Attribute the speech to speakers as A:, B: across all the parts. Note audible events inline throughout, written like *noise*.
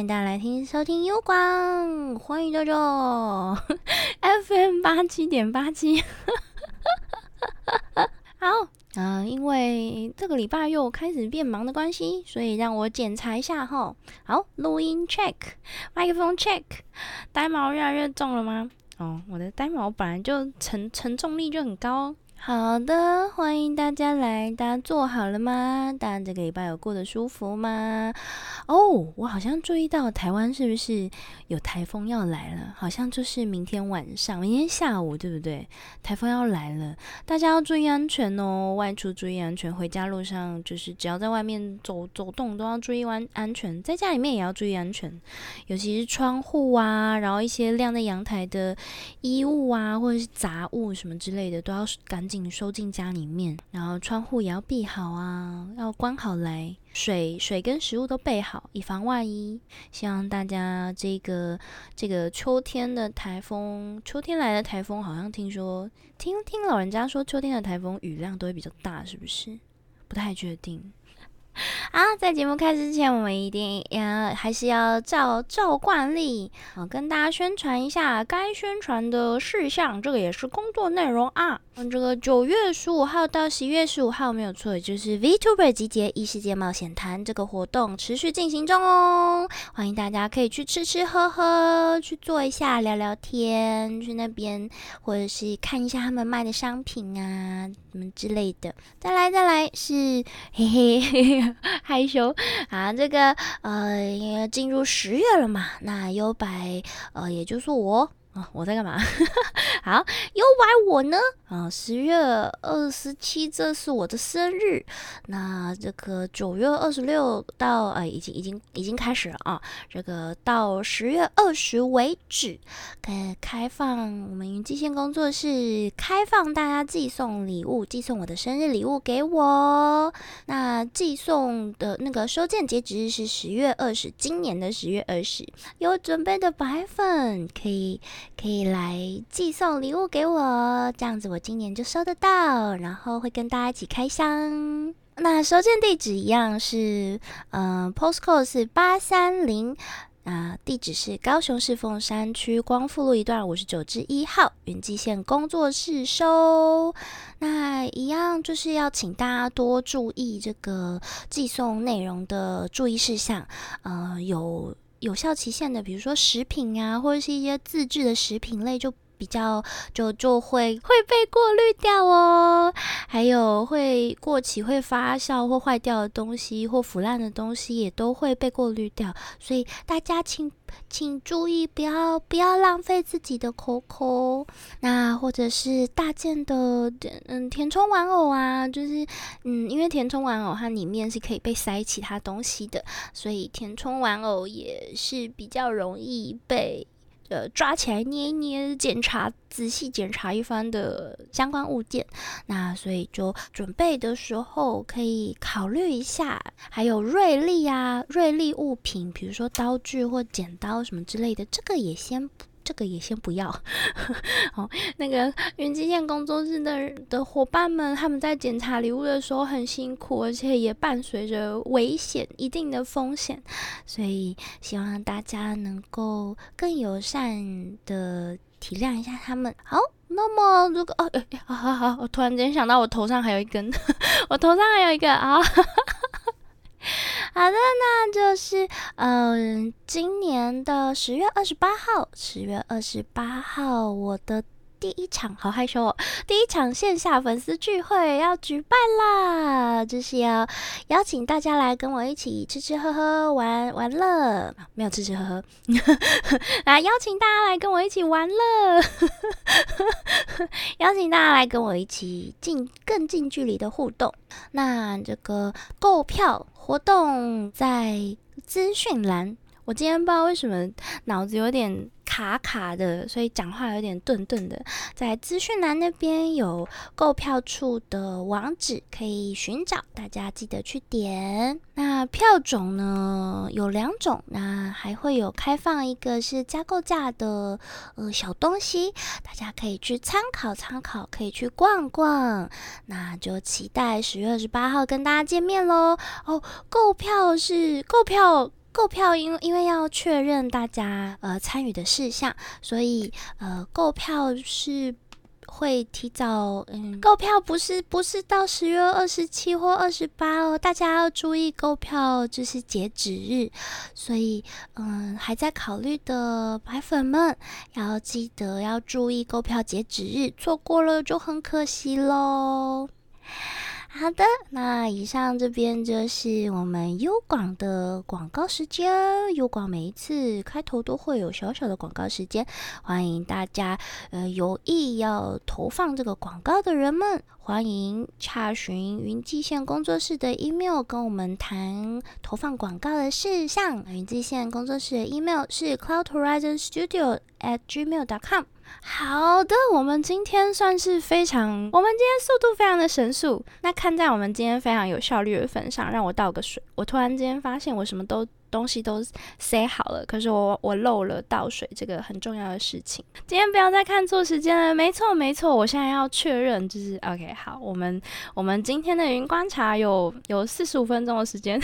A: 迎大家来听收听优光，欢迎舅舅 FM 八七点八七。*laughs* 好，嗯，因为这个礼拜又开始变忙的关系，所以让我检查一下哈。好，录音 check，麦克风 check，呆毛越来越重了吗？哦，我的呆毛本来就承承重力就很高。好的，欢迎大家来，大家坐好了吗？大家这个礼拜有过得舒服吗？哦，我好像注意到台湾是不是有台风要来了？好像就是明天晚上、明天下午，对不对？台风要来了，大家要注意安全哦，外出注意安全，回家路上就是只要在外面走走动都要注意安安全，在家里面也要注意安全，尤其是窗户啊，然后一些晾在阳台的衣物啊，或者是杂物什么之类的，都要赶。紧收进家里面，然后窗户也要闭好啊，要关好来，水水跟食物都备好，以防万一。希望大家这个这个秋天的台风，秋天来的台风，好像听说听听老人家说，秋天的台风雨量都会比较大，是不是？不太确定。*laughs* 啊，在节目开始之前，我们一定要还是要照照惯例，啊，跟大家宣传一下该宣传的事项。这个也是工作内容啊。嗯，这个九月十五号到十一月十五号没有错，就是 VTuber 集结异世界冒险谈这个活动持续进行中哦。欢迎大家可以去吃吃喝喝，去坐一下聊聊天，去那边或者是看一下他们卖的商品啊，什么之类的。再来再来是嘿嘿 *laughs* 嘿。*laughs* 害羞啊，这个呃，因为进入十月了嘛，那优白呃，也就是我。啊，我在干嘛？*laughs* 好，又白我呢？啊，十月二十七，这是我的生日。那这个九月二十六到呃，已经已经已经开始了啊。这个到十月二十为止，开开放我们云际线工作室开放大家寄送礼物，寄送我的生日礼物给我。那寄送的那个收件截止日是十月二十，今年的十月二十。有准备的白粉可以。可以来寄送礼物给我，这样子我今年就收得到，然后会跟大家一起开箱。那收件地址一样是，嗯，postcode 是八三零，啊，地址是高雄市凤山区光复路一段五十九至一号云际线工作室收。那一样就是要请大家多注意这个寄送内容的注意事项，呃，有。有效期限的，比如说食品啊，或者是一些自制的食品类，就比较就就会会被过滤掉哦。还有会过期、会发酵或坏掉的东西，或腐烂的东西，也都会被过滤掉。所以大家请请注意，不要不要浪费自己的口口。那或者是大件的，嗯，填充玩偶啊，就是嗯，因为填充玩偶它里面是可以被塞其他东西的，所以填充玩偶也是比较容易被呃抓起来捏一捏、检查仔细检查一番的相关物件。那所以就准备的时候可以考虑一下，还有锐利啊、锐利物品，比如说刀具或剪刀什么之类的，这个也先。这个也先不要。好，*laughs* 那个云极线工作室的的伙伴们，他们在检查礼物的时候很辛苦，而且也伴随着危险，一定的风险，所以希望大家能够更友善的体谅一下他们。好，那么如果哦，好好好，我突然间想到，我头上还有一根，*laughs* 我头上还有一个啊。*laughs* 好的，那就是嗯，今年的十月二十八号，十月二十八号，我的。第一场好害羞哦！第一场线下粉丝聚会要举办啦，就是要邀请大家来跟我一起吃吃喝喝玩玩乐，没有吃吃喝喝，*laughs* 来邀请大家来跟我一起玩乐，*laughs* 邀请大家来跟我一起近更近距离的互动。那这个购票活动在资讯栏。我今天不知道为什么脑子有点。卡卡的，所以讲话有点顿顿的。在资讯栏那边有购票处的网址可以寻找，大家记得去点。那票种呢有两种，那还会有开放一个是加购价的呃小东西，大家可以去参考参考，可以去逛逛。那就期待十月二十八号跟大家见面喽。哦，购票是购票。购票因因为要确认大家呃参与的事项，所以呃购票是会提早嗯购票不是不是到十月二十七或二十八哦，大家要注意购票就是截止日，所以嗯还在考虑的白粉们要记得要注意购票截止日，错过了就很可惜喽。好的，那以上这边就是我们优广的广告时间。优广每一次开头都会有小小的广告时间，欢迎大家呃有意要投放这个广告的人们，欢迎查询云际线工作室的 email 跟我们谈投放广告的事项。云际线工作室的 email 是 cloud horizon studio at gmail.com 好的，我们今天算是非常，我们今天速度非常的神速。那看在我们今天非常有效率的份上，让我倒个水。我突然间发现我什么都东西都塞好了，可是我我漏了倒水这个很重要的事情。今天不要再看错时间了，没错没错，我现在要确认，就是 OK 好，我们我们今天的云观察有有四十五分钟的时间。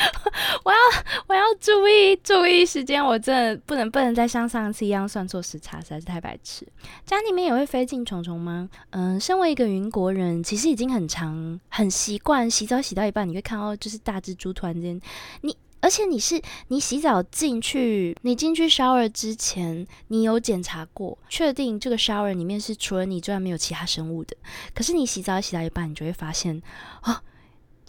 A: *laughs* 我要我要注意注意时间，我真的不能不能再像上次一样算错时差，实在是太白痴。家里面也会飞进虫虫吗？嗯，身为一个云国人，其实已经很长很习惯，洗澡洗到一半，你会看到就是大蜘蛛突然间，你而且你是你洗澡进去，你进去 shower 之前，你有检查过，确定这个 shower 里面是除了你之外没有其他生物的。可是你洗澡洗到一半，你就会发现啊。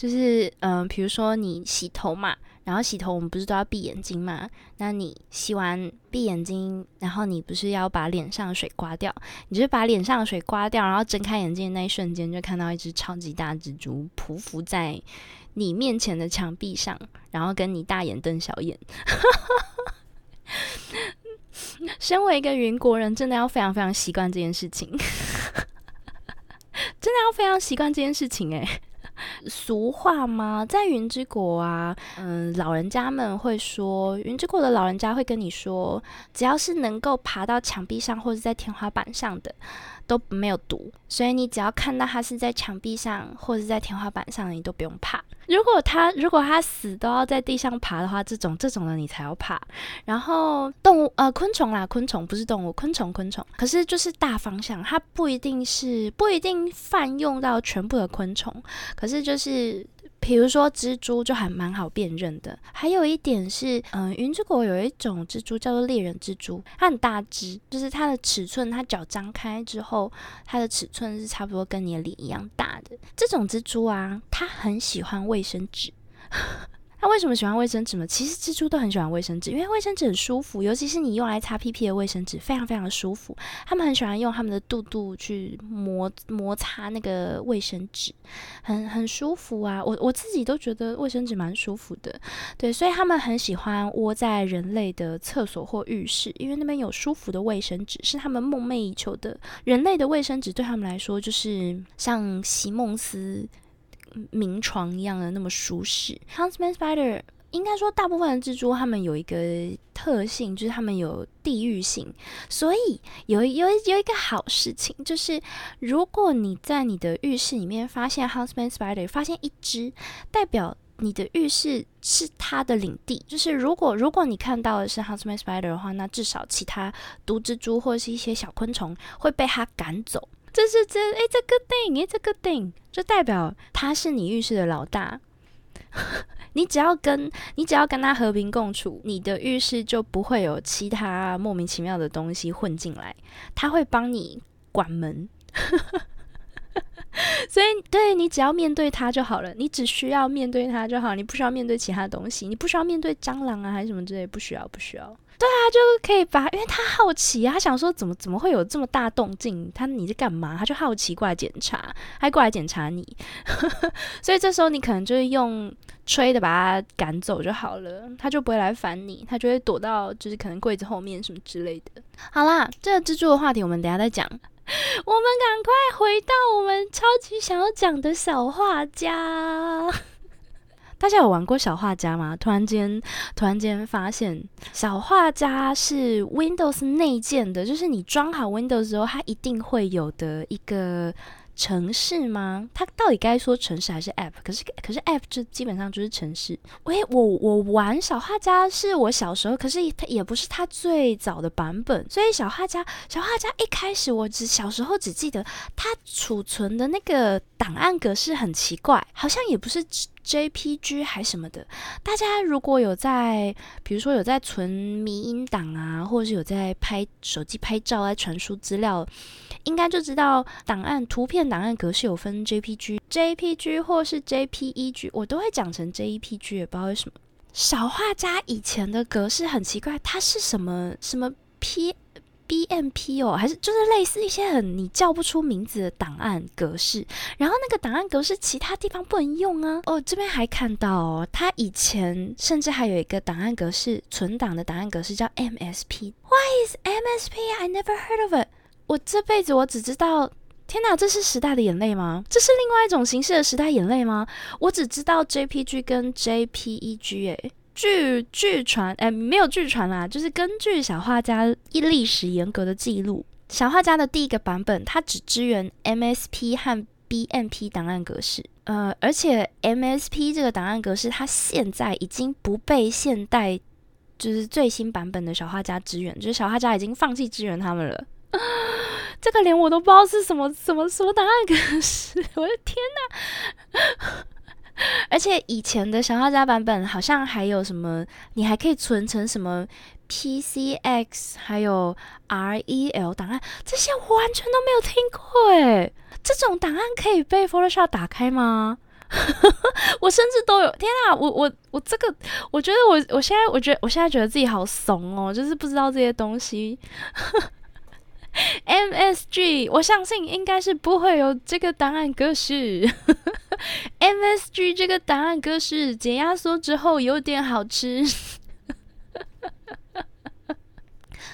A: 就是，嗯，比如说你洗头嘛，然后洗头我们不是都要闭眼睛嘛？那你洗完闭眼睛，然后你不是要把脸上的水刮掉？你就是把脸上的水刮掉，然后睁开眼睛的那一瞬间，就看到一只超级大蜘蛛匍匐在你面前的墙壁上，然后跟你大眼瞪小眼。*laughs* 身为一个云国人，真的要非常非常习惯这件事情，*laughs* 真的要非常习惯这件事情，诶。俗话吗？在云之国啊，嗯，老人家们会说，云之国的老人家会跟你说，只要是能够爬到墙壁上或者在天花板上的。都没有毒，所以你只要看到它是在墙壁上或者在天花板上，你都不用怕。如果它如果它死都要在地上爬的话，这种这种的你才要怕。然后动物呃昆虫啦，昆虫不是动物，昆虫昆虫。可是就是大方向，它不一定是不一定泛用到全部的昆虫，可是就是。比如说蜘蛛就还蛮好辨认的，还有一点是，嗯，云之国有一种蜘蛛叫做猎人蜘蛛，它很大只，就是它的尺寸，它脚张开之后，它的尺寸是差不多跟你的脸一样大的。这种蜘蛛啊，它很喜欢卫生纸。那为什么喜欢卫生纸呢？其实蜘蛛都很喜欢卫生纸，因为卫生纸很舒服，尤其是你用来擦屁屁的卫生纸，非常非常的舒服。他们很喜欢用他们的肚肚去摩摩擦那个卫生纸，很很舒服啊。我我自己都觉得卫生纸蛮舒服的，对，所以他们很喜欢窝在人类的厕所或浴室，因为那边有舒服的卫生纸，是他们梦寐以求的。人类的卫生纸对他们来说，就是像席梦思。名床一样的那么舒适。Huntsman spider 应该说大部分的蜘蛛，它们有一个特性，就是它们有地域性。所以有有有一个好事情，就是如果你在你的浴室里面发现 Huntsman spider，发现一只，代表你的浴室是它的领地。就是如果如果你看到的是 Huntsman spider 的话，那至少其他毒蜘蛛或者是一些小昆虫会被它赶走。这是这哎，这个 thing，哎，这个 thing，就代表他是你浴室的老大。*laughs* 你只要跟你只要跟他和平共处，你的浴室就不会有其他莫名其妙的东西混进来。他会帮你关门，*laughs* 所以对你只要面对他就好了。你只需要面对他就好，你不需要面对其他东西，你不需要面对蟑螂啊，还是什么之类，不需要，不需要。对啊，就可以把，因为他好奇啊，他想说怎么怎么会有这么大动静？他你在干嘛？他就好奇过来检查，还过来检查你，*laughs* 所以这时候你可能就是用吹的把他赶走就好了，他就不会来烦你，他就会躲到就是可能柜子后面什么之类的。好啦，这个蜘蛛的话题我们等下再讲，*laughs* 我们赶快回到我们超级想要讲的小画家。大家有玩过小画家吗？突然间，突然间发现小画家是 Windows 内建的，就是你装好 Windows 之后，它一定会有的一个。城市吗？它到底该说城市还是 App？可是可是 App 就基本上就是城市。喂，我我玩小画家是我小时候，可是它也不是它最早的版本。所以小画家小画家一开始我只小时候只记得它储存的那个档案格式很奇怪，好像也不是 JPG 还什么的。大家如果有在，比如说有在存迷音档啊，或者是有在拍手机拍照来传输资料。应该就知道档案图片档案格式有分 JPG、JPG 或是 JPEG，我都会讲成 JPG，也不知道为什么。小画家以前的格式很奇怪，它是什么什么 P BMP 哦，还是就是类似一些很你叫不出名字的档案格式，然后那个档案格式其他地方不能用啊。哦，这边还看到哦，它以前甚至还有一个档案格式存档的档案格式叫 MSP。Why is MSP? I never heard of it. 我这辈子我只知道，天哪，这是时代的眼泪吗？这是另外一种形式的时代眼泪吗？我只知道 JPG 跟 JPEG，哎，据据传，哎，没有据传啦，就是根据小画家一历史严格的记录，小画家的第一个版本，它只支援 MSP 和 BMP 档案格式，呃，而且 MSP 这个档案格式，它现在已经不被现代就是最新版本的小画家支援，就是小画家已经放弃支援他们了。*laughs* 这个连我都不知道是什么什么什么档案格式，*laughs* 我的天哪！*laughs* 而且以前的小画家版本好像还有什么，你还可以存成什么 PCX，还有 REL 档案，这些完全都没有听过哎。这种档案可以被 Photoshop 打开吗？*laughs* 我甚至都有，天啊！我我我这个，我觉得我我现在我觉得我现在觉得自己好怂哦，就是不知道这些东西。*laughs* MSG，我相信应该是不会有这个档案格式。*laughs* MSG 这个档案格式解压缩之后有点好吃。*laughs*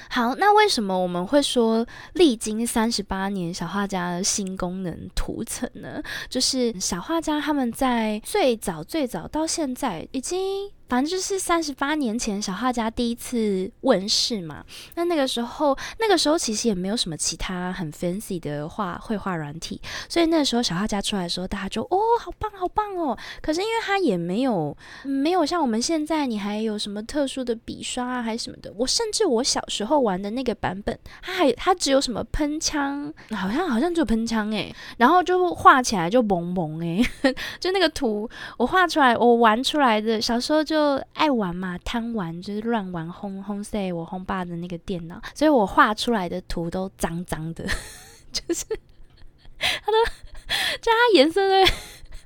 A: 好，那为什么我们会说历经三十八年小画家的新功能图层呢？就是小画家他们在最早最早到现在已经。反正就是三十八年前，小画家第一次问世嘛。那那个时候，那个时候其实也没有什么其他很 fancy 的画绘画软体，所以那个时候小画家出来的时候，大家就哦，好棒，好棒哦。可是因为他也没有没有像我们现在，你还有什么特殊的笔刷啊，还是什么的。我甚至我小时候玩的那个版本，它还它只有什么喷枪，好像好像就喷枪诶，然后就画起来就萌萌诶，*laughs* 就那个图我画出来，我玩出来的，小时候就。就爱玩嘛，贪玩就是乱玩，轰轰塞我轰爸的那个电脑，所以我画出来的图都脏脏的，*laughs* 就是它的，就它颜色的，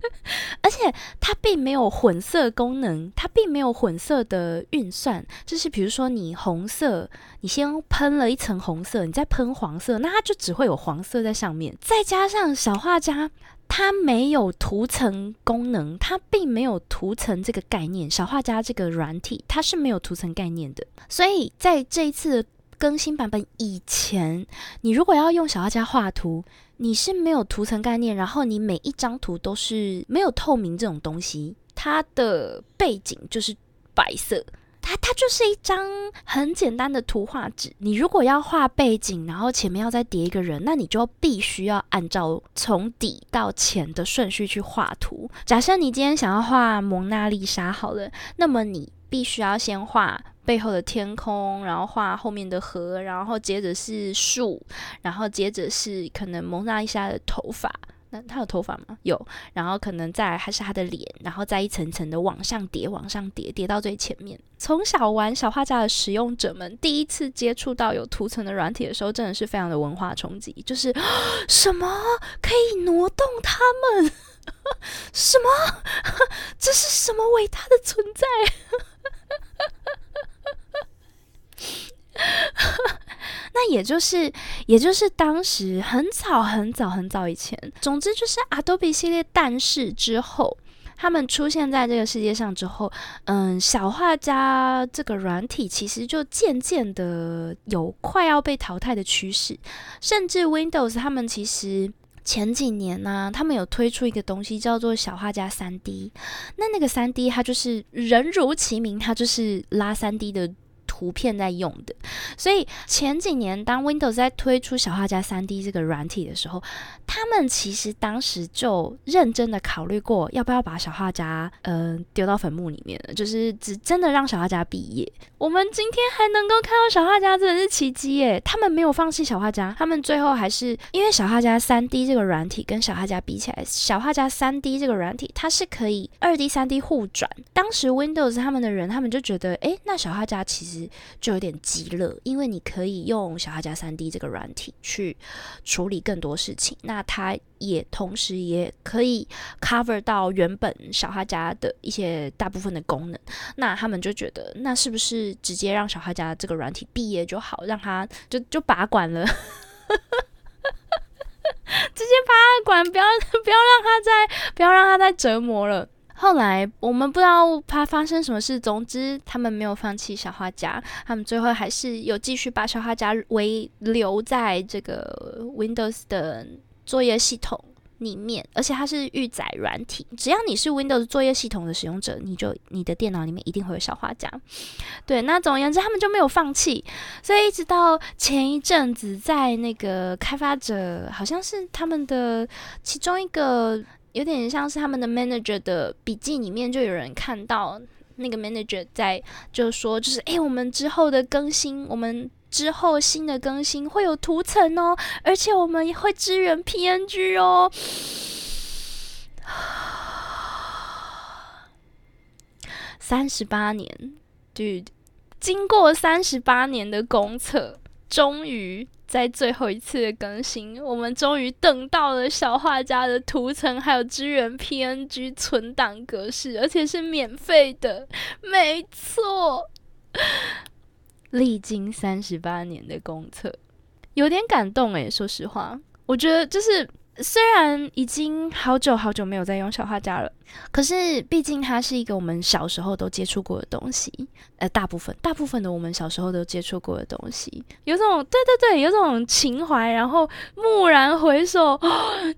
A: *laughs* 而且它并没有混色功能，它并没有混色的运算，就是比如说你红色，你先喷了一层红色，你再喷黄色，那它就只会有黄色在上面，再加上小画家。它没有图层功能，它并没有图层这个概念。小画家这个软体，它是没有图层概念的。所以在这一次更新版本以前，你如果要用小画家画图，你是没有图层概念，然后你每一张图都是没有透明这种东西，它的背景就是白色。它它就是一张很简单的图画纸。你如果要画背景，然后前面要再叠一个人，那你就必须要按照从底到前的顺序去画图。假设你今天想要画蒙娜丽莎好了，那么你必须要先画背后的天空，然后画后面的河，然后接着是树，然后接着是可能蒙娜丽莎的头发。那他有头发吗？有，然后可能再还是他的脸，然后再一层层的往上叠，往上叠，叠到最前面。从小玩小画家的使用者们第一次接触到有图层的软体的时候，真的是非常的文化冲击。就是什么可以挪动他们？*laughs* 什么？这是什么伟大的存在？*laughs* *laughs* 那也就是，也就是当时很早很早很早以前，总之就是 Adobe 系列诞世之后，他们出现在这个世界上之后，嗯，小画家这个软体其实就渐渐的有快要被淘汰的趋势，甚至 Windows 他们其实前几年呢，他们有推出一个东西叫做小画家三 D，那那个三 D 它就是人如其名，它就是拉三 D 的。图片在用的，所以前几年当 Windows 在推出小画家三 D 这个软体的时候，他们其实当时就认真的考虑过要不要把小画家呃丢到坟墓里面，就是只真的让小画家毕业。我们今天还能够看到小画家，真的是奇迹耶！他们没有放弃小画家，他们最后还是因为小画家三 D 这个软体跟小画家比起来，小画家三 D 这个软体它是可以二 D 三 D 互转。当时 Windows 他们的人他们就觉得，哎，那小画家其实。就有点急了，因为你可以用小画家三 D 这个软体去处理更多事情，那它也同时也可以 cover 到原本小画家的一些大部分的功能。那他们就觉得，那是不是直接让小画家这个软体毕业就好，让他就就把管了，*laughs* 直接把管，不要 *laughs* 不要让他再不要让他再折磨了。后来我们不知道他发生什么事，总之他们没有放弃小画家，他们最后还是有继续把小画家维留在这个 Windows 的作业系统里面，而且它是预载软体，只要你是 Windows 作业系统的使用者，你就你的电脑里面一定会有小画家。对，那总而言之，他们就没有放弃，所以一直到前一阵子，在那个开发者好像是他们的其中一个。有点像是他们的 manager 的笔记里面，就有人看到那个 manager 在就说，就是哎，我们之后的更新，我们之后新的更新会有图层哦，而且我们也会支援 PNG 哦。三十八年，dude，经过三十八年的公测，终于。在最后一次的更新，我们终于等到了小画家的图层，还有支援 PNG 存档格式，而且是免费的。没错，历经三十八年的公测，有点感动诶，说实话，我觉得就是。虽然已经好久好久没有在用小画家了，可是毕竟它是一个我们小时候都接触过的东西，呃，大部分大部分的我们小时候都接触过的东西，有种对对对，有种情怀，然后蓦然回首，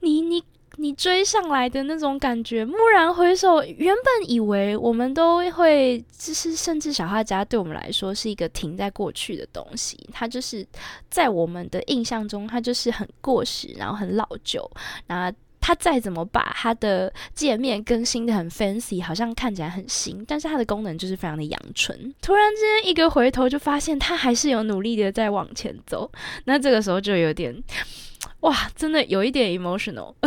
A: 你你。你追上来的那种感觉，蓦然回首，原本以为我们都会，就是甚至小画家对我们来说是一个停在过去的东西，它就是在我们的印象中，它就是很过时，然后很老旧。那它再怎么把它的界面更新的很 fancy，好像看起来很新，但是它的功能就是非常的阳春。突然之间一个回头，就发现它还是有努力的在往前走。那这个时候就有点。哇，真的有一点 emotional。*laughs*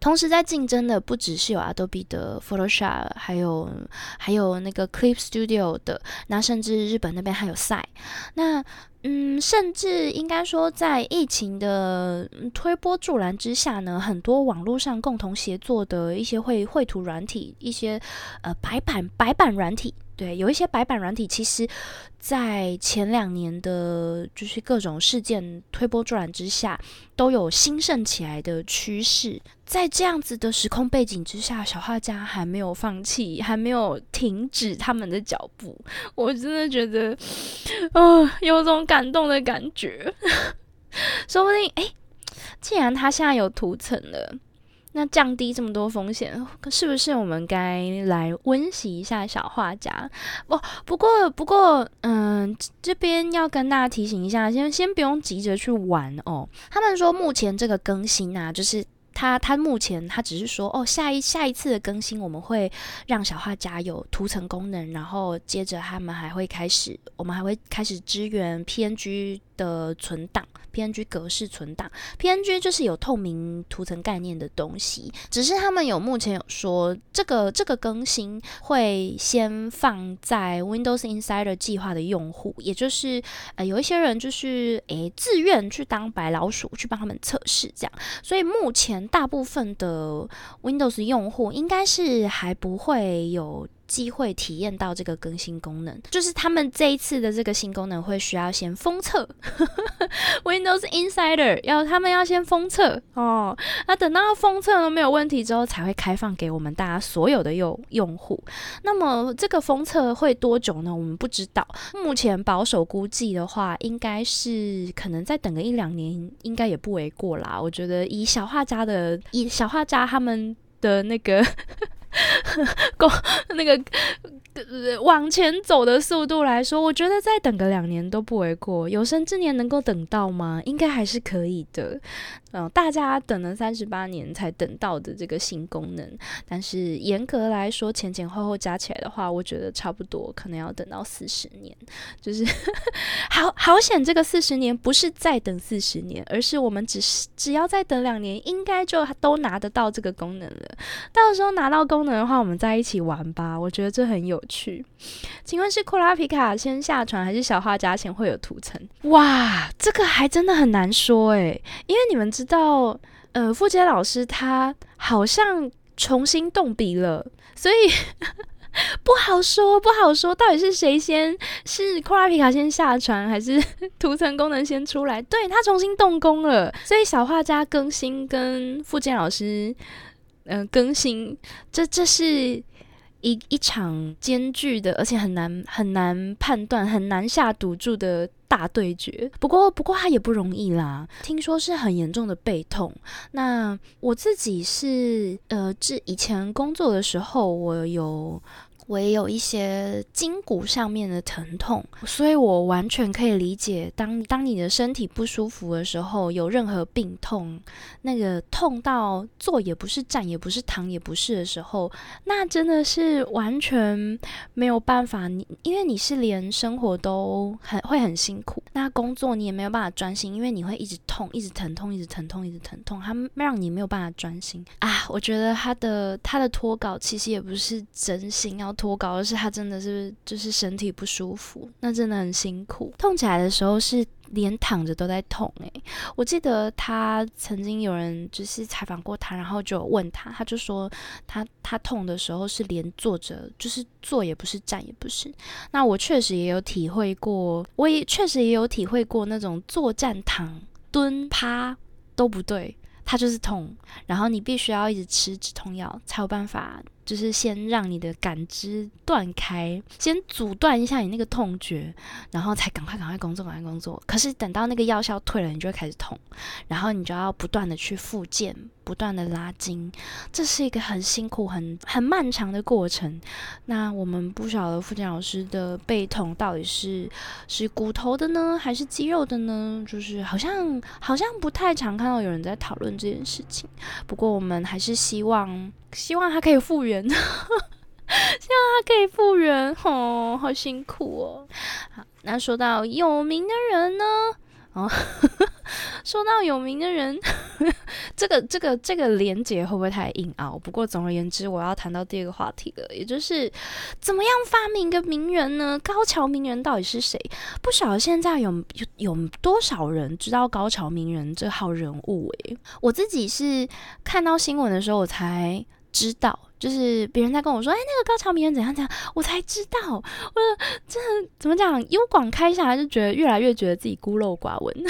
A: 同时在竞争的不只是有 Adobe 的 Photoshop，还有还有那个 Clip Studio 的，那甚至日本那边还有赛。那嗯，甚至应该说，在疫情的推波助澜之下呢，很多网络上共同协作的一些绘绘图软体，一些呃白板白板软体。对，有一些白板软体，其实，在前两年的，就是各种事件推波助澜之下，都有兴盛起来的趋势。在这样子的时空背景之下，小画家还没有放弃，还没有停止他们的脚步。我真的觉得，哦，有种感动的感觉。*laughs* 说不定，哎，既然他现在有图层了。那降低这么多风险，是不是我们该来温习一下小画家？不，不过，不过，嗯，这边要跟大家提醒一下，先先不用急着去玩哦。他们说目前这个更新啊，就是他他目前他只是说哦，下一下一次的更新我们会让小画家有图层功能，然后接着他们还会开始，我们还会开始支援 PNG 的存档。PNG 格式存档，PNG 就是有透明图层概念的东西，只是他们有目前有说这个这个更新会先放在 Windows Insider 计划的用户，也就是呃有一些人就是诶自愿去当白老鼠去帮他们测试这样，所以目前大部分的 Windows 用户应该是还不会有。机会体验到这个更新功能。就是他们这一次的这个新功能会需要先封测，*laughs* Windows Insider 要他们要先封测哦。那等到封测都没有问题之后，才会开放给我们大家所有的用用户。那么这个封测会多久呢？我们不知道。目前保守估计的话，应该是可能再等个一两年，应该也不为过啦。我觉得以小画家的以小画家他们的那个 *laughs* 够那个。往前走的速度来说，我觉得再等个两年都不为过。有生之年能够等到吗？应该还是可以的。嗯，大家等了三十八年才等到的这个新功能，但是严格来说，前前后后加起来的话，我觉得差不多可能要等到四十年。就是 *laughs* 好好险，这个四十年不是再等四十年，而是我们只是只要再等两年，应该就都拿得到这个功能了。到时候拿到功功能的话，我们在一起玩吧。我觉得这很有。趣，请问是库拉皮卡先下船，还是小画家先会有图层？哇，这个还真的很难说诶，因为你们知道，呃，傅杰老师他好像重新动笔了，所以 *laughs* 不好说，不好说，到底是谁先？是库拉皮卡先下船，还是 *laughs* 图层功能先出来？对他重新动工了，所以小画家更新跟傅健老师，嗯，更新，这这是。一一场艰巨的，而且很难很难判断、很难下赌注的大对决。不过，不过他也不容易啦。听说是很严重的背痛。那我自己是呃，这以前工作的时候，我有。我也有一些筋骨上面的疼痛，所以我完全可以理解，当当你的身体不舒服的时候，有任何病痛，那个痛到坐也不是，站也不是，躺也不是的时候，那真的是完全没有办法。你因为你是连生活都很会很辛苦，那工作你也没有办法专心，因为你会一直痛，一直疼痛，一直疼痛，一直疼痛，它让你没有办法专心啊。我觉得他的他的脱稿其实也不是真心要。脱稿，而是他真的是就是身体不舒服，那真的很辛苦。痛起来的时候是连躺着都在痛诶，我记得他曾经有人就是采访过他，然后就问他，他就说他他痛的时候是连坐着，就是坐也不是，站也不是。那我确实也有体会过，我也确实也有体会过那种坐站躺蹲趴都不对，他就是痛，然后你必须要一直吃止痛药才有办法。就是先让你的感知断开，先阻断一下你那个痛觉，然后才赶快赶快工作赶快工作。可是等到那个药效退了，你就会开始痛，然后你就要不断的去复健，不断的拉筋，这是一个很辛苦、很很漫长的过程。那我们不晓得复健老师的背痛到底是是骨头的呢，还是肌肉的呢？就是好像好像不太常看到有人在讨论这件事情。不过我们还是希望。希望他可以复原，*laughs* 希望他可以复原，哦，好辛苦哦。好，那说到有名的人呢？哦，*laughs* 说到有名的人，*laughs* 这个这个这个连结会不会太硬凹？不过总而言之，我要谈到第二个话题了，也就是怎么样发明一个名人呢？高桥名人到底是谁？不晓得现在有有有多少人知道高桥名人这号人物？诶，我自己是看到新闻的时候我才。知道，就是别人在跟我说，哎，那个高桥名人怎样怎样，我才知道。我真的怎么讲？优广开下来就觉得越来越觉得自己孤陋寡闻。*laughs*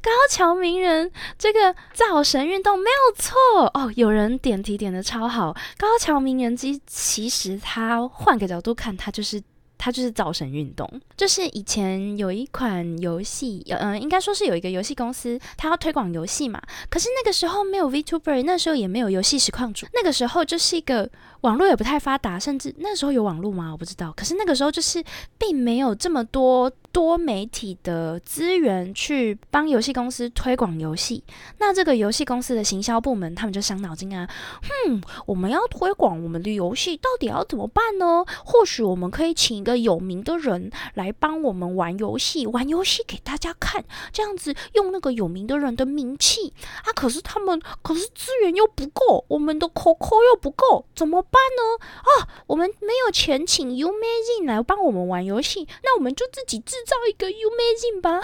A: 高桥名人这个造神运动没有错哦，有人点题点的超好。高桥名人机其实他换个角度看，他就是。它就是造神运动，就是以前有一款游戏，嗯，应该说是有一个游戏公司，它要推广游戏嘛。可是那个时候没有 VTuber，那时候也没有游戏实况主，那个时候就是一个网络也不太发达，甚至那时候有网络吗？我不知道。可是那个时候就是并没有这么多。多媒体的资源去帮游戏公司推广游戏，那这个游戏公司的行销部门他们就伤脑筋啊，哼，我们要推广我们的游戏，到底要怎么办呢？或许我们可以请个有名的人来帮我们玩游戏，玩游戏给大家看，这样子用那个有名的人的名气啊。可是他们可是资源又不够，我们的口口又不够，怎么办呢？啊，我们没有钱请 UMAZINE 来帮我们玩游戏，那我们就自己制。造一个 UMAZINE 吧，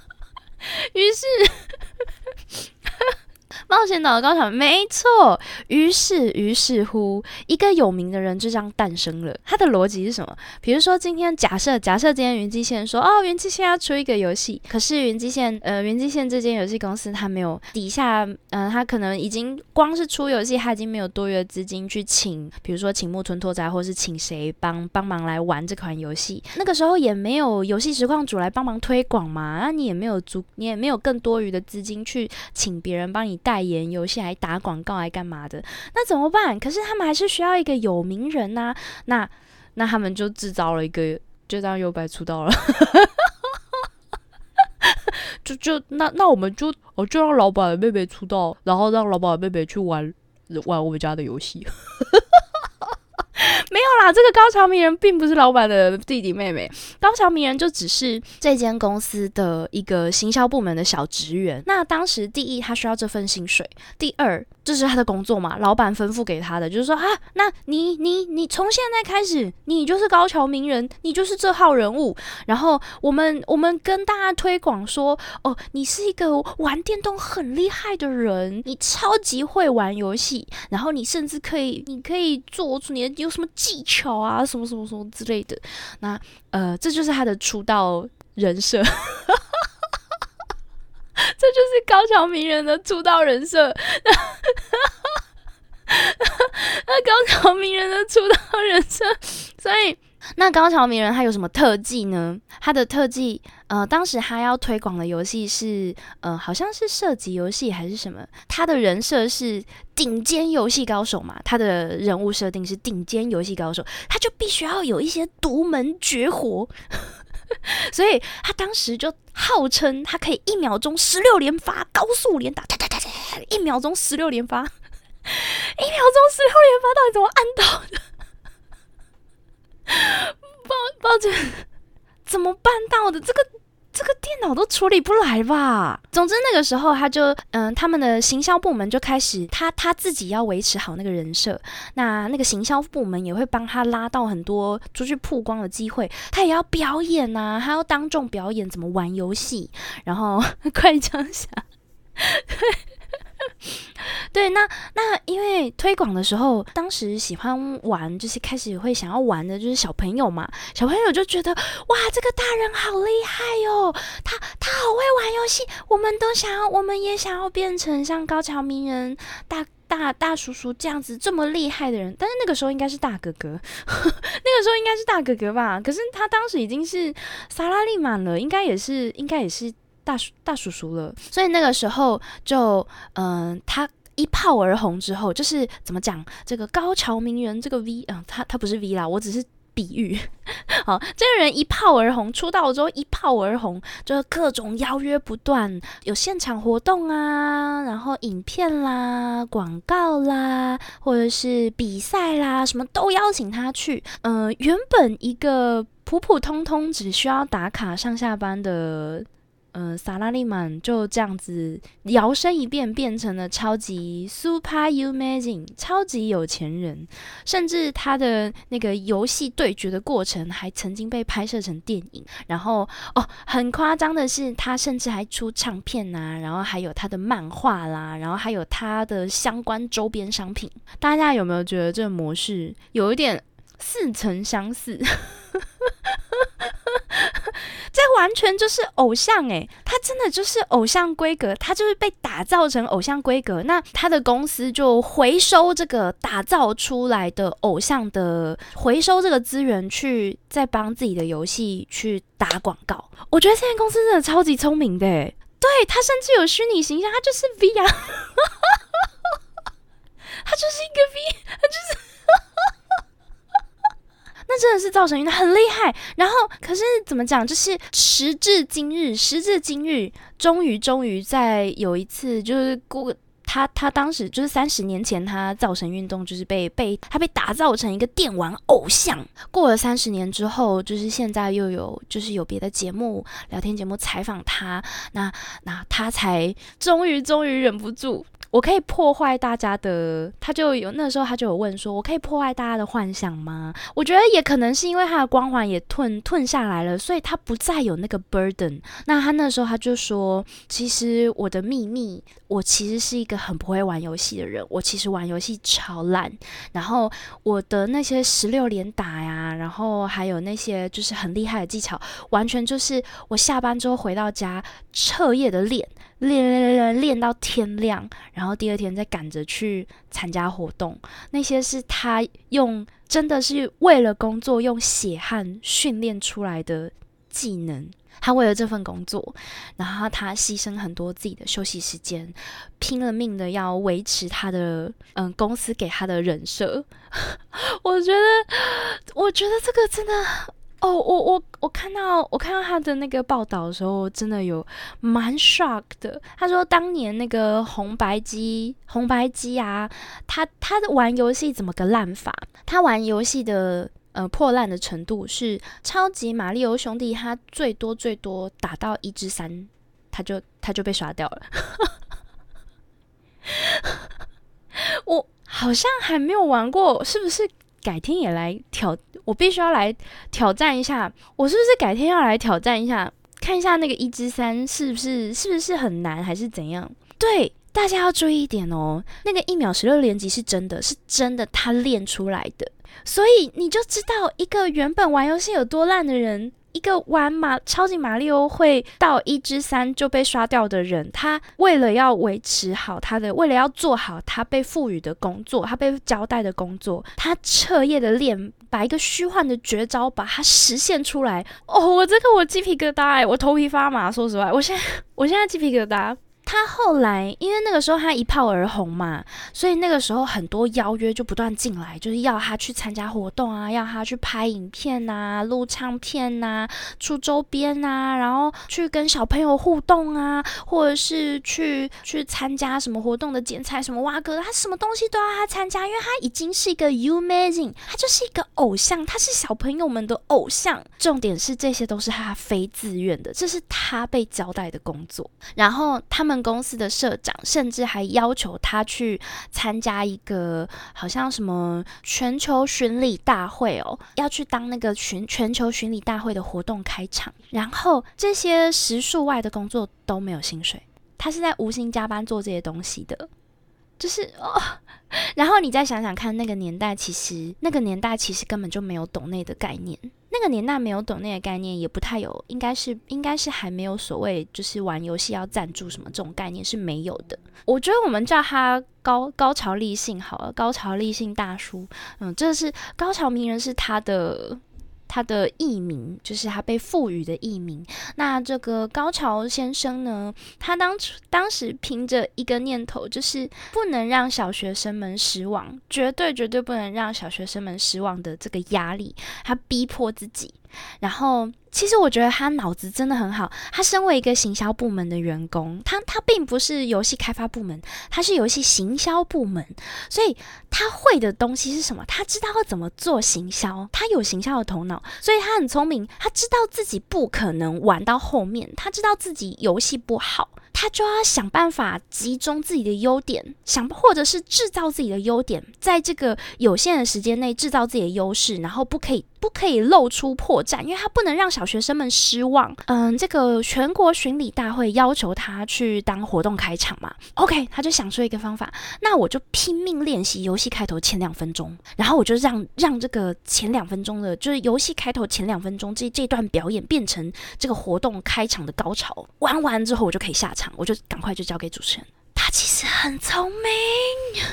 A: *laughs* 于是冒险岛的高潮，没错。于是，于是乎，一个有名的人就这样诞生了。他的逻辑是什么？比如说，今天假设，假设今天云际线说，哦，云际线要出一个游戏，可是云际线，呃，云际线这间游戏公司它没有底下，嗯，它可能已经光是出游戏，它已经没有多余的资金去请，比如说请木村拓哉，或是请谁帮帮忙来玩这款游戏。那个时候也没有游戏实况组来帮忙推广嘛，那你也没有足，你也没有更多余的资金去请别人帮你代言游戏，还打广告，还干嘛的？那怎么办？可是他们还是需要一个有名人呐。那那他们就制造了一个，就让优白出道了。*laughs* 就就那那我们就哦，就让老板的妹妹出道，然后让老板的妹妹去玩玩我们家的游戏。没有啦，这个高桥名人并不是老板的弟弟妹妹，高桥名人就只是这间公司的一个行销部门的小职员。那当时第一，他需要这份薪水；第二，这是他的工作嘛，老板吩咐给他的，就是说啊，那你你你从现在开始，你就是高桥名人，你就是这号人物。然后我们我们跟大家推广说，哦，你是一个玩电动很厉害的人，你超级会玩游戏，然后你甚至可以，你可以做出你有什么技巧啊，什么什么什么之类的。那呃，这就是他的出道人设。这就是高桥名人的出道人设，*laughs* 那高桥名人的出道人设，所以那高桥名人他有什么特技呢？他的特技，呃，当时他要推广的游戏是，呃，好像是射击游戏还是什么？他的人设是顶尖游戏高手嘛，他的人物设定是顶尖游戏高手，他就必须要有一些独门绝活。*laughs* 所以他当时就号称他可以一秒钟十六连发高速连打，一秒钟十六连发，*laughs* 一秒钟十六连发到底怎么按到的？*laughs* 抱抱歉，怎么办到的？这个。这个电脑都处理不来吧？总之那个时候他就嗯，他们的行销部门就开始他他自己要维持好那个人设，那那个行销部门也会帮他拉到很多出去曝光的机会，他也要表演呐，他要当众表演怎么玩游戏，然后 *laughs* 快枪侠。*laughs* 对那那因为推广的时候，当时喜欢玩，就是开始会想要玩的，就是小朋友嘛。小朋友就觉得哇，这个大人好厉害哟，他他好会玩游戏，我们都想要，我们也想要变成像高桥名人大大大叔叔这样子这么厉害的人。但是那个时候应该是大哥哥，*laughs* 那个时候应该是大哥哥吧？可是他当时已经是萨拉利满了，应该也是，应该也是。大叔大叔叔了，所以那个时候就嗯，他一炮而红之后，就是怎么讲这个高桥名人这个 V 啊，他他不是 V 啦，我只是比喻。*laughs* 好，这个人一炮而红，出道之后一炮而红，就是各种邀约不断，有现场活动啊，然后影片啦、广告啦，或者是比赛啦，什么都邀请他去。嗯，原本一个普普通通只需要打卡上下班的。嗯，萨拉利曼就这样子摇身一变，变成了超级 super amazing 超级有钱人，甚至他的那个游戏对决的过程还曾经被拍摄成电影。然后哦，很夸张的是，他甚至还出唱片呐，然后还有他的漫画啦，然后还有他的相关周边商品。大家有没有觉得这个模式有一点似曾相似？*laughs* 这完全就是偶像诶，他真的就是偶像规格，他就是被打造成偶像规格。那他的公司就回收这个打造出来的偶像的回收这个资源，去再帮自己的游戏去打广告。我觉得这间公司真的超级聪明的，对他甚至有虚拟形象，他就是 V 啊，他就是一个 V，他就是。那真的是造成运动很厉害，然后可是怎么讲？就是时至今日，时至今日，终于终于在有一次，就是过他他当时就是三十年前，他造成运动就是被被他被打造成一个电玩偶像。过了三十年之后，就是现在又有就是有别的节目聊天节目采访他，那那他才终于终于忍不住。我可以破坏大家的，他就有那时候他就有问说，我可以破坏大家的幻想吗？我觉得也可能是因为他的光环也吞吞下来了，所以他不再有那个 burden。那他那时候他就说，其实我的秘密，我其实是一个很不会玩游戏的人，我其实玩游戏超烂。然后我的那些十六连打呀，然后还有那些就是很厉害的技巧，完全就是我下班之后回到家彻夜的练。练练练练到天亮，然后第二天再赶着去参加活动。那些是他用真的是为了工作用血汗训练出来的技能。他为了这份工作，然后他牺牲很多自己的休息时间，拼了命的要维持他的嗯公司给他的人设。*laughs* 我觉得，我觉得这个真的。哦，我我我看到我看到他的那个报道的时候，真的有蛮 shock 的。他说当年那个红白机红白机啊，他他玩游戏怎么个烂法？他玩游戏的呃破烂的程度是超级马里奥兄弟，他最多最多打到一至三，他就他就被刷掉了。*laughs* 我好像还没有玩过，是不是？改天也来挑，我必须要来挑战一下。我是不是改天要来挑战一下，看一下那个一之三是不是是不是很难，还是怎样？对，大家要注意一点哦。那个一秒十六连击是真的，是真的，他练出来的，所以你就知道一个原本玩游戏有多烂的人。一个玩马超级马里奥会到一至三就被刷掉的人，他为了要维持好他的，为了要做好他被赋予的工作，他被交代的工作，他彻夜的练，把一个虚幻的绝招把它实现出来。哦，我这个我鸡皮疙瘩，哎，我头皮发麻。说实话，我现在我现在鸡皮疙瘩。他后来，因为那个时候他一炮而红嘛，所以那个时候很多邀约就不断进来，就是要他去参加活动啊，要他去拍影片呐、录唱片呐、出周边呐，然后去跟小朋友互动啊，或者是去去参加什么活动的剪彩什么哇哥，他什么东西都要他参加，因为他已经是一个 amazing 他就是一个偶像，他是小朋友们的偶像。重点是这些都是他非自愿的，这是他被交代的工作，然后他们。公司的社长甚至还要求他去参加一个好像什么全球巡礼大会哦，要去当那个巡全球巡礼大会的活动开场，然后这些时数外的工作都没有薪水，他是在无薪加班做这些东西的，就是哦。然后你再想想看，那个年代其实那个年代其实根本就没有懂内的概念。那个年代没有懂那些概念，也不太有，应该是应该是还没有所谓就是玩游戏要赞助什么这种概念是没有的。我觉得我们叫他高高潮立信好了，高潮立信大叔，嗯，这是高潮名人是他的。他的艺名就是他被赋予的艺名。那这个高潮先生呢？他当初当时凭着一个念头，就是不能让小学生们失望，绝对绝对不能让小学生们失望的这个压力，他逼迫自己。然后，其实我觉得他脑子真的很好。他身为一个行销部门的员工，他他并不是游戏开发部门，他是游戏行销部门，所以他会的东西是什么？他知道要怎么做行销，他有行销的头脑，所以他很聪明。他知道自己不可能玩到后面，他知道自己游戏不好。他就要想办法集中自己的优点，想或者是制造自己的优点，在这个有限的时间内制造自己的优势，然后不可以不可以露出破绽，因为他不能让小学生们失望。嗯，这个全国巡礼大会要求他去当活动开场嘛，OK，他就想出一个方法，那我就拼命练习游戏开头前两分钟，然后我就让让这个前两分钟的，就是游戏开头前两分钟这这段表演变成这个活动开场的高潮，玩完之后我就可以下场。我就赶快就交给主持人。他其实很聪明，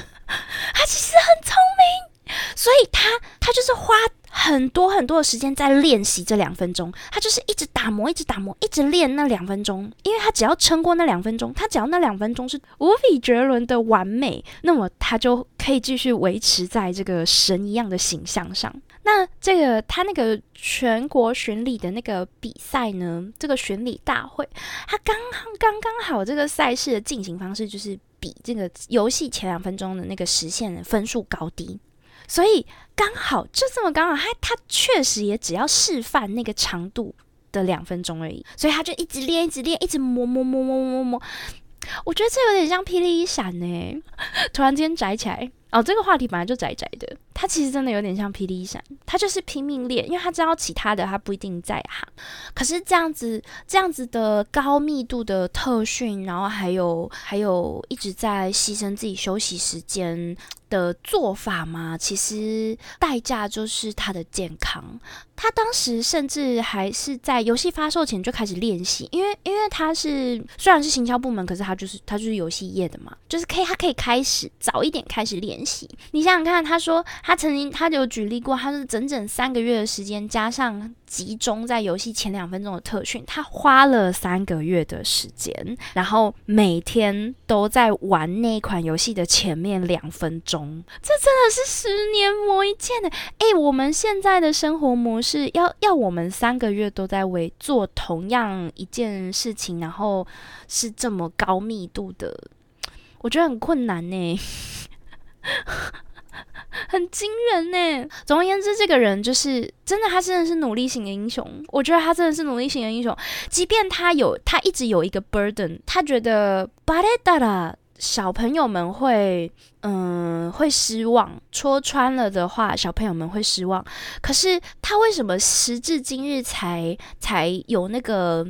A: 他其实很聪明，所以他他就是花很多很多的时间在练习这两分钟。他就是一直打磨，一直打磨，一直练那两分钟。因为他只要撑过那两分钟，他只要那两分钟是无比绝伦的完美，那么他就可以继续维持在这个神一样的形象上。那这个他那个全国巡礼的那个比赛呢？这个巡礼大会，他刚刚刚好这个赛事的进行方式就是比这个游戏前两分钟的那个实现分数高低，所以刚好就这么刚好，他他确实也只要示范那个长度的两分钟而已，所以他就一直练，一直练，一直磨磨磨磨磨磨。我觉得这有点像霹雳一闪呢，突然间宅起来。哦，这个话题本来就窄窄的，他其实真的有点像霹雳闪，他就是拼命练，因为他知道其他的他不一定在行。可是这样子，这样子的高密度的特训，然后还有还有一直在牺牲自己休息时间的做法嘛，其实代价就是他的健康。他当时甚至还是在游戏发售前就开始练习，因为因为他是虽然是行销部门，可是他就是他就是游戏业的嘛，就是可以他可以开始早一点开始练你想想看，他说他曾经他有举例过，他是整整三个月的时间加上。集中在游戏前两分钟的特训，他花了三个月的时间，然后每天都在玩那款游戏的前面两分钟，这真的是十年磨一剑的。诶，我们现在的生活模式要要我们三个月都在为做同样一件事情，然后是这么高密度的，我觉得很困难呢。*laughs* 很惊人呢。总而言之，这个人就是真的，他真的是努力型的英雄。我觉得他真的是努力型的英雄。即便他有，他一直有一个 burden，他觉得巴雷达拉小朋友们会，嗯，会失望。戳穿了的话，小朋友们会失望。可是他为什么时至今日才才有那个？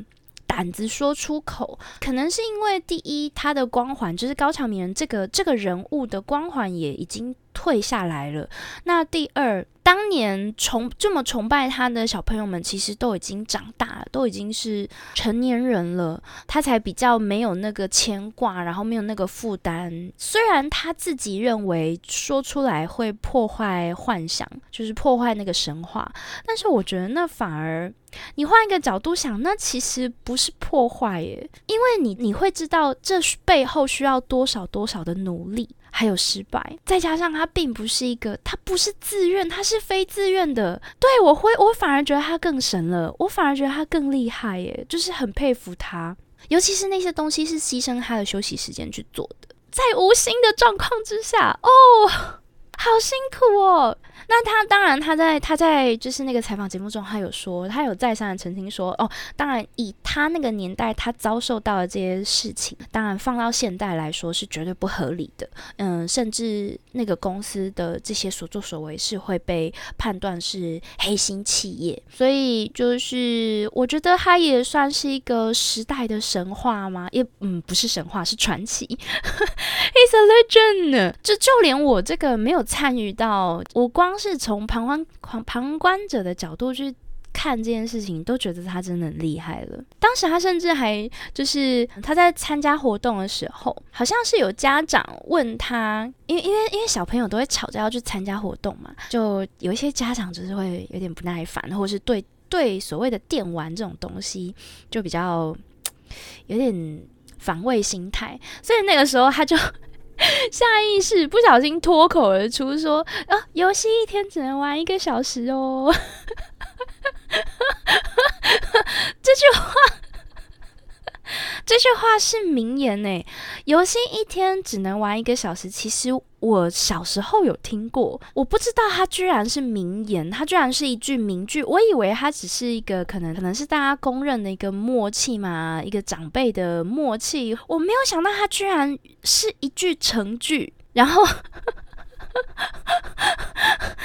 A: 胆子说出口，可能是因为第一，他的光环就是高桥名人这个这个人物的光环也已经退下来了。那第二。当年崇这么崇拜他的小朋友们，其实都已经长大了，都已经是成年人了，他才比较没有那个牵挂，然后没有那个负担。虽然他自己认为说出来会破坏幻想，就是破坏那个神话，但是我觉得那反而，你换一个角度想，那其实不是破坏耶，因为你你会知道这背后需要多少多少的努力。还有失败，再加上他并不是一个，他不是自愿，他是非自愿的。对我会，我反而觉得他更神了，我反而觉得他更厉害耶，就是很佩服他。尤其是那些东西是牺牲他的休息时间去做的，在无心的状况之下，哦，好辛苦哦。那他当然，他在他在就是那个采访节目中，他有说，他有再三的澄清说，哦，当然以他那个年代他遭受到的这些事情，当然放到现代来说是绝对不合理的，嗯，甚至那个公司的这些所作所为是会被判断是黑心企业，所以就是我觉得他也算是一个时代的神话吗？也嗯，不是神话，是传奇，*laughs* He's a legend。就就连我这个没有参与到，我光。是从旁观旁旁观者的角度去看这件事情，都觉得他真的很厉害了。当时他甚至还就是他在参加活动的时候，好像是有家长问他，因为因为因为小朋友都会吵着要去参加活动嘛，就有一些家长就是会有点不耐烦，或是对对所谓的电玩这种东西就比较有点防卫心态，所以那个时候他就。*laughs* 下意识不小心脱口而出说：“啊，游戏一天只能玩一个小时哦。” *laughs* 这句话。这句话是名言呢。游戏一天只能玩一个小时，其实我小时候有听过，我不知道它居然是名言，它居然是一句名句。我以为它只是一个可能可能是大家公认的一个默契嘛，一个长辈的默契。我没有想到它居然是一句成句，然后。*laughs*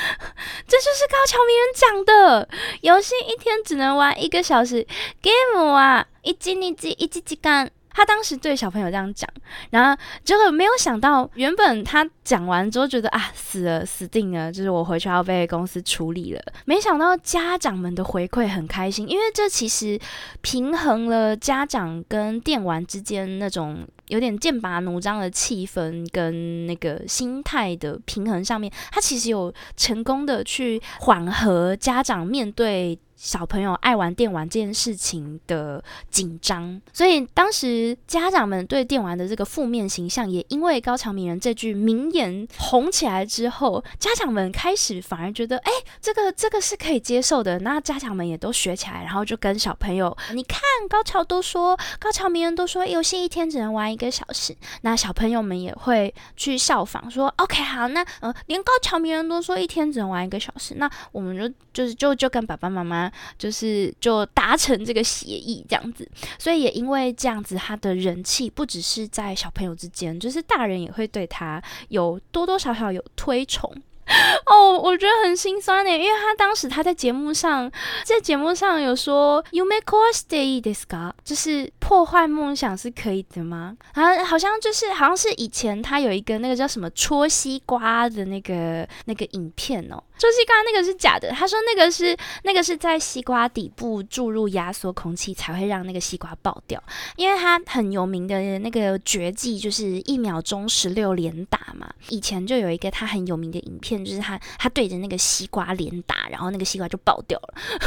A: 这就是高桥名人讲的，游戏一天只能玩一个小时，game 啊，一日一日一集几干。他当时对小朋友这样讲，然后结果没有想到，原本他讲完之后觉得啊死了死定了，就是我回去要被公司处理了。没想到家长们的回馈很开心，因为这其实平衡了家长跟电玩之间那种有点剑拔弩张的气氛跟那个心态的平衡上面，他其实有成功的去缓和家长面对。小朋友爱玩电玩这件事情的紧张，所以当时家长们对电玩的这个负面形象，也因为高桥名人这句名言红起来之后，家长们开始反而觉得，哎，这个这个是可以接受的。那家长们也都学起来，然后就跟小朋友，你看高桥都说，高桥名人都说游戏一天只能玩一个小时，那小朋友们也会去效仿，说 OK 好，那呃连高桥名人都说一天只能玩一个小时，那我们就就是就就跟爸爸妈妈。就是就达成这个协议这样子。所以也因为这样子，他的人气不只是在小朋友之间，就是大人也会对他有多多少少有推崇。*laughs* 哦，我觉得很心酸呢，因为他当时他在节目上，在节目上有说 “You make us stay this guy”，就是破坏梦想是可以的吗？啊，好像就是好像是以前他有一个那个叫什么戳西瓜的那个那个影片哦。说西瓜那个是假的，他说那个是那个是在西瓜底部注入压缩空气才会让那个西瓜爆掉，因为他很有名的那个绝技就是一秒钟十六连打嘛。以前就有一个他很有名的影片，就是他他对着那个西瓜连打，然后那个西瓜就爆掉了。*laughs*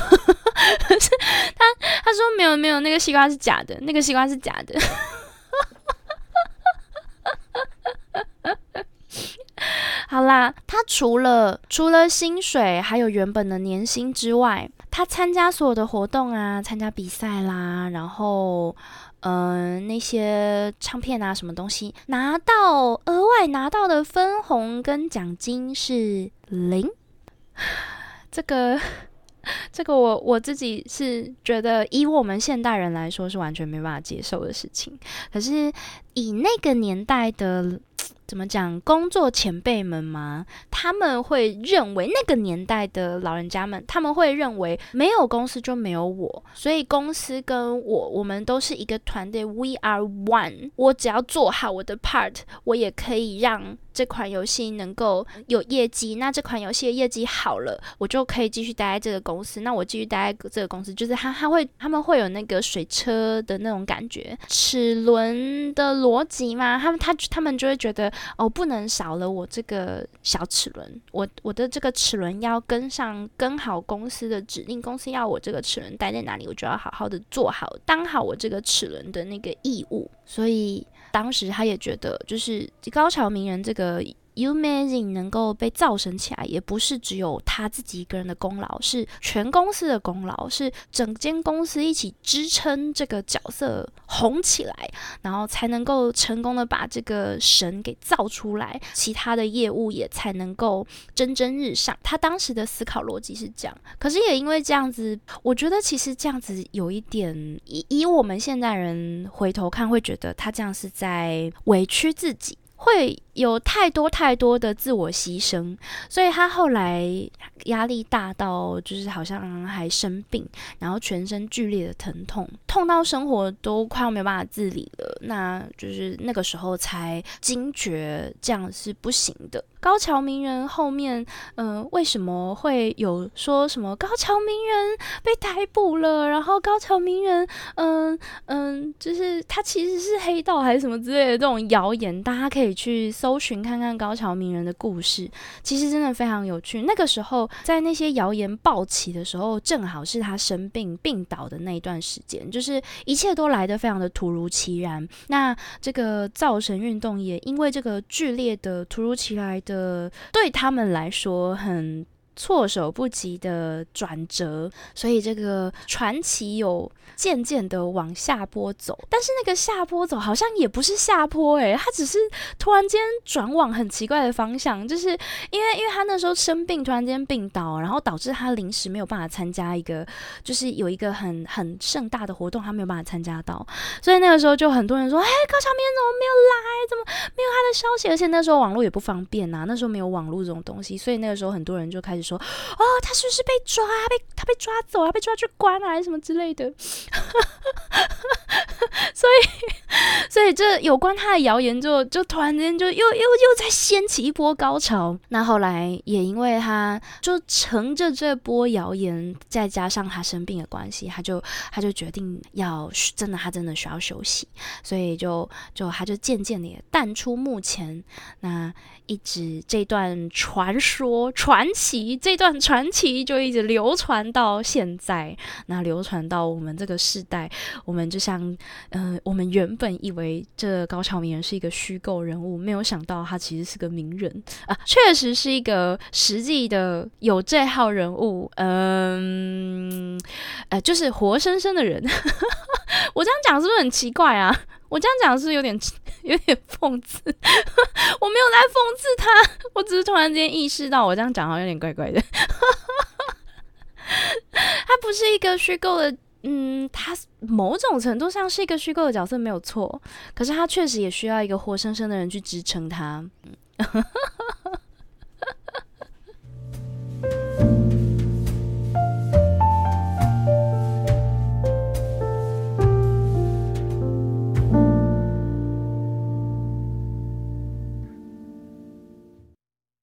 A: 他他说没有没有，那个西瓜是假的，那个西瓜是假的。*laughs* 好啦，他除了除了薪水，还有原本的年薪之外，他参加所有的活动啊，参加比赛啦，然后，嗯，那些唱片啊，什么东西拿到额外拿到的分红跟奖金是零。这个，这个我我自己是觉得，以我们现代人来说，是完全没办法接受的事情。可是以那个年代的。*tsk* 怎么讲？工作前辈们吗？他们会认为那个年代的老人家们，他们会认为没有公司就没有我，所以公司跟我，我们都是一个团队，We are one。我只要做好我的 part，我也可以让这款游戏能够有业绩。那这款游戏的业绩好了，我就可以继续待在这个公司。那我继续待在这个公司，就是他他会他们会有那个水车的那种感觉，齿轮的逻辑嘛？他们他他们就会觉得。哦，不能少了我这个小齿轮，我我的这个齿轮要跟上，跟好公司的指令，公司要我这个齿轮待在哪里，我就要好好的做好，当好我这个齿轮的那个义务。所以当时他也觉得，就是高潮名人这个。U m a g i n 能够被造神起来，也不是只有他自己一个人的功劳，是全公司的功劳，是整间公司一起支撑这个角色红起来，然后才能够成功的把这个神给造出来，其他的业务也才能够蒸蒸日上。他当时的思考逻辑是这样，可是也因为这样子，我觉得其实这样子有一点，以以我们现代人回头看，会觉得他这样是在委屈自己，会。有太多太多的自我牺牲，所以他后来压力大到就是好像还生病，然后全身剧烈的疼痛，痛到生活都快要没有办法自理了。那就是那个时候才惊觉这样是不行的。高桥名人后面，嗯，为什么会有说什么高桥名人被逮捕了？然后高桥名人，嗯嗯，就是他其实是黑道还是什么之类的这种谣言，大家可以去。搜寻看看高桥名人的故事，其实真的非常有趣。那个时候，在那些谣言暴起的时候，正好是他生病病倒的那一段时间，就是一切都来得非常的突如其然。那这个造神运动也因为这个剧烈的、突如其来的，呃对他们来说很。措手不及的转折，所以这个传奇有渐渐的往下坡走，但是那个下坡走好像也不是下坡诶，他只是突然间转往很奇怪的方向，就是因为因为他那时候生病，突然间病倒，然后导致他临时没有办法参加一个，就是有一个很很盛大的活动，他没有办法参加到，所以那个时候就很多人说，哎，高桥明怎么没有来？怎么没有他的消息？而且那时候网络也不方便呐，那时候没有网络这种东西，所以那个时候很多人就开始。说哦，他是不是被抓？被他被抓走啊？被抓去关啊？还是什么之类的？*laughs* 所以，所以这有关他的谣言就就突然间就又又又在掀起一波高潮。那后来也因为他就乘着这波谣言，再加上他生病的关系，他就他就决定要真的他真的需要休息，所以就就他就渐渐的淡出幕前。那一直这段传说传奇，这段传奇就一直流传到现在。那流传到我们这个时代，我们就像，嗯，我们原本以为这高桥名人是一个虚构人物，没有想到他其实是个名人啊，确实是一个实际的有这号人物。嗯，呃，就是活生生的人。*laughs* 我这样讲是不是很奇怪啊？我这样讲是有点、*laughs* 有点讽刺，*laughs* 我没有在讽刺他，我只是突然之间意识到我这样讲好像有点怪怪的。*laughs* 他不是一个虚构的，嗯，他某种程度上是一个虚构的角色，没有错。可是他确实也需要一个活生生的人去支撑他。